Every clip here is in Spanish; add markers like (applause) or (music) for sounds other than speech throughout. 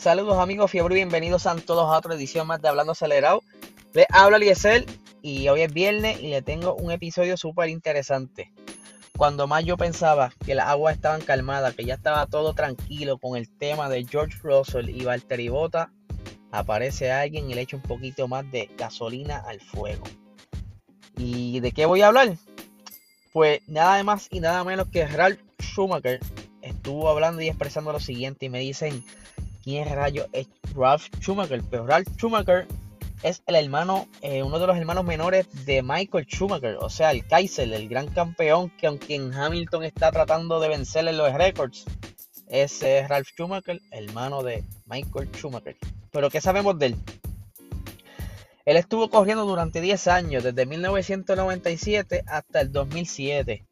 Saludos amigos fiebre, bienvenidos a todos a otra edición más de Hablando Acelerado. Les habla Liesel y hoy es viernes y le tengo un episodio súper interesante. Cuando más yo pensaba que las aguas estaban calmadas, que ya estaba todo tranquilo con el tema de George Russell y Valtteri Bota, aparece alguien y le echa un poquito más de gasolina al fuego. ¿Y de qué voy a hablar? Pues nada más y nada menos que Ralph Schumacher estuvo hablando y expresando lo siguiente y me dicen quién rayo es Ralph Schumacher. Pero Ralph Schumacher es el hermano, eh, uno de los hermanos menores de Michael Schumacher, o sea, el Kaiser, el gran campeón que aunque en Hamilton está tratando de vencerle los récords, ese es Ralph Schumacher, hermano de Michael Schumacher. Pero ¿qué sabemos de él? Él estuvo corriendo durante 10 años, desde 1997 hasta el 2007.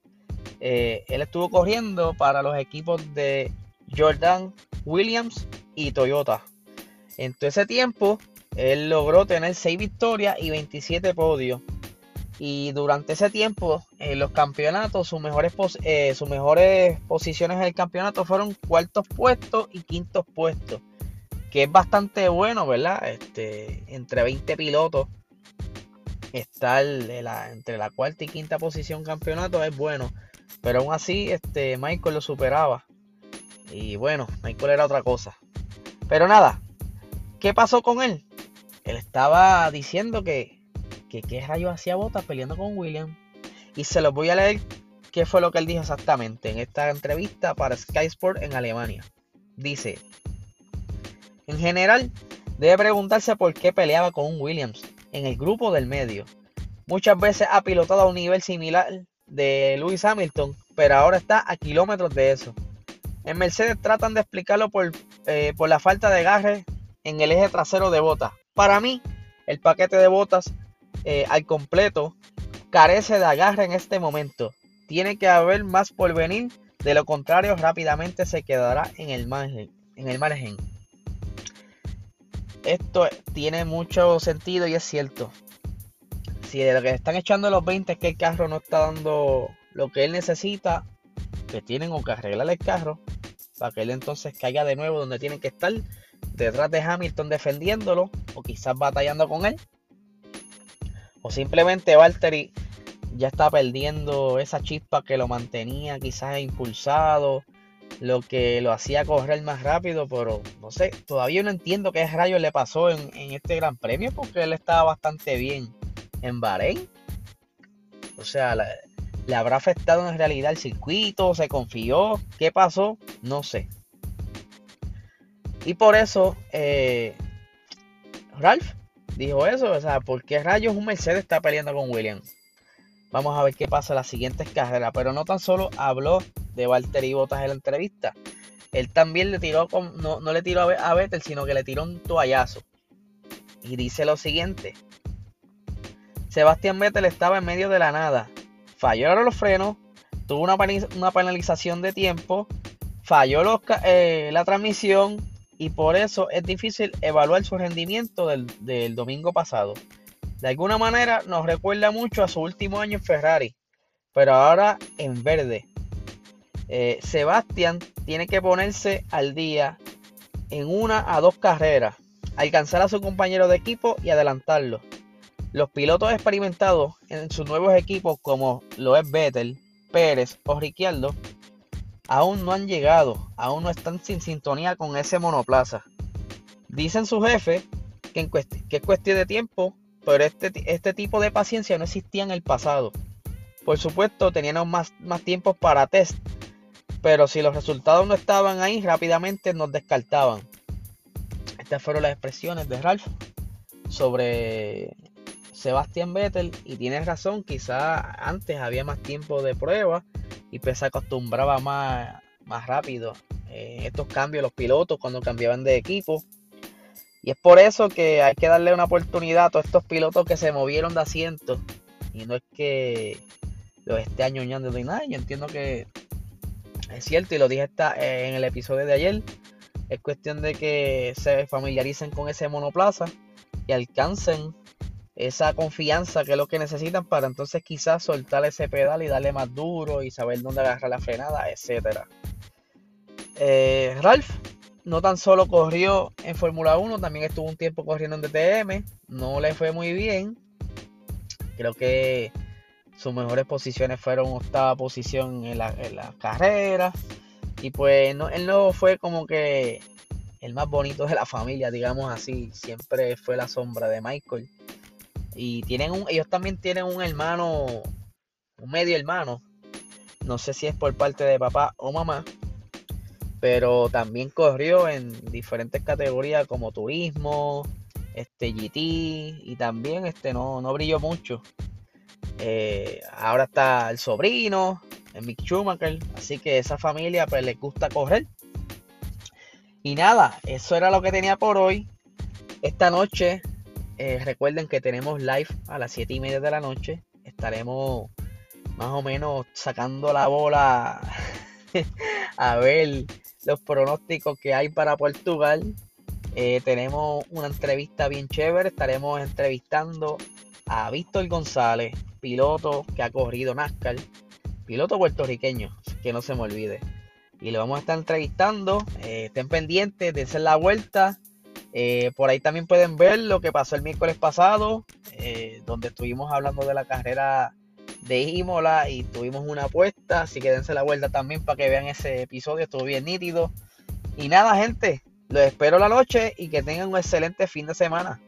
Eh, él estuvo corriendo para los equipos de Jordan, Williams y Toyota. En todo ese tiempo, él logró tener 6 victorias y 27 podios. Y durante ese tiempo, en los campeonatos, sus mejores, eh, sus mejores posiciones en el campeonato fueron cuartos puestos y quintos puestos. Que es bastante bueno, ¿verdad? Este, entre 20 pilotos, estar entre la cuarta y quinta posición campeonato es bueno. Pero aún así, este, Michael lo superaba. Y bueno, Michael era otra cosa. Pero nada, ¿qué pasó con él? Él estaba diciendo que, que qué rayos hacía Bota peleando con William. Y se los voy a leer qué fue lo que él dijo exactamente en esta entrevista para Sky Sport en Alemania. Dice, en general, debe preguntarse por qué peleaba con un Williams en el grupo del medio. Muchas veces ha pilotado a un nivel similar de Lewis Hamilton, pero ahora está a kilómetros de eso. En Mercedes tratan de explicarlo por, eh, por la falta de agarre en el eje trasero de botas. Para mí, el paquete de botas eh, al completo carece de agarre en este momento. Tiene que haber más por venir, de lo contrario rápidamente se quedará en el margen. En el margen. Esto tiene mucho sentido y es cierto. Si de lo que están echando los 20 es que el carro no está dando lo que él necesita, que tienen o que arreglar el carro para que él entonces caiga de nuevo donde tienen que estar, detrás de Hamilton defendiéndolo o quizás batallando con él. O simplemente Valtteri ya está perdiendo esa chispa que lo mantenía quizás impulsado, lo que lo hacía correr más rápido, pero no sé, todavía no entiendo qué rayos le pasó en, en este gran premio porque él estaba bastante bien en Bahrein. O sea, la, ¿Le habrá afectado en realidad el circuito? ¿Se confió? ¿Qué pasó? No sé. Y por eso eh, Ralph dijo eso. O sea, ¿por qué rayos un Mercedes está peleando con Williams? Vamos a ver qué pasa en las siguientes carreras. Pero no tan solo habló de Valtteri Bottas en la entrevista. Él también le tiró, no, no le tiró a Vettel, sino que le tiró un toallazo. Y dice lo siguiente. Sebastián Vettel estaba en medio de la nada falló los frenos, tuvo una, penalización de tiempo, falló eh, la transmisión y por eso es difícil evaluar su rendimiento del, domingo pasado. De alguna manera nos recuerda mucho a su último año en Ferrari, pero ahora en verde. Eh, Sebastián tiene que ponerse al día en una a dos carreras, alcanzar a su compañero de equipo y adelantarlo. Los pilotos experimentados en sus nuevos equipos, como lo es Vettel, Pérez o Ricciardo, aún no han llegado, aún no están sin sintonía con ese monoplaza. Dicen su jefe que, es cuestión de tiempo, pero este, este, tipo de paciencia no existía en el pasado. Por supuesto, teníamos más, más tiempo para test, pero si los resultados no estaban ahí, rápidamente nos descartaban. Estas fueron las expresiones de Ralph sobre Sebastián Vettel y tienes razón, quizá antes había más tiempo de prueba y pues se acostumbraba más, más rápido en estos cambios los pilotos cuando cambiaban de equipo. Y es por eso que hay que darle una oportunidad a todos estos pilotos que se movieron de asiento. Y no es que los esté añoñando de nada. Yo entiendo que es cierto y lo dije en el episodio de ayer. Es cuestión de que se familiaricen con ese monoplaza y alcancen esa confianza que es lo que necesitan para entonces quizás soltar ese pedal y darle más duro y saber dónde agarrar la frenada, etc. Eh, Ralph no tan solo corrió en Fórmula 1, también estuvo un tiempo corriendo en DTM. No le fue muy bien. Creo que sus mejores posiciones fueron octava posición en la, carrera. Y pues él no fue como que el más bonito de la familia, digamos así. Siempre fue la sombra de Michael. Y tienen un, ellos también tienen un hermano, un medio hermano. No sé si es por parte de papá o mamá pero también corrió en diferentes categorías como turismo, este GT y también este no, no brilló mucho. Eh, ahora está el sobrino, el Mick Schumacher, así que esa familia pues les gusta correr. Y nada, eso era lo que tenía por hoy. Esta noche, eh, recuerden que tenemos live a las 7 y media de la noche. Estaremos más o menos sacando la bola (laughs) a ver los pronósticos que hay para Portugal. Eh, tenemos una entrevista bien chévere. Estaremos entrevistando a Víctor González, piloto que ha corrido NASCAR, piloto puertorriqueño, que no se me olvide. Y le vamos a estar entrevistando. Eh, estén pendientes, dense la vuelta. Eh, por ahí también pueden ver lo que pasó el miércoles pasado, donde estuvimos hablando de la carrera de Imola y tuvimos una apuesta, así que dense la vuelta también para que vean ese episodio, estuvo bien nítido. Y nada, gente, los espero la noche y que tengan un excelente fin de semana.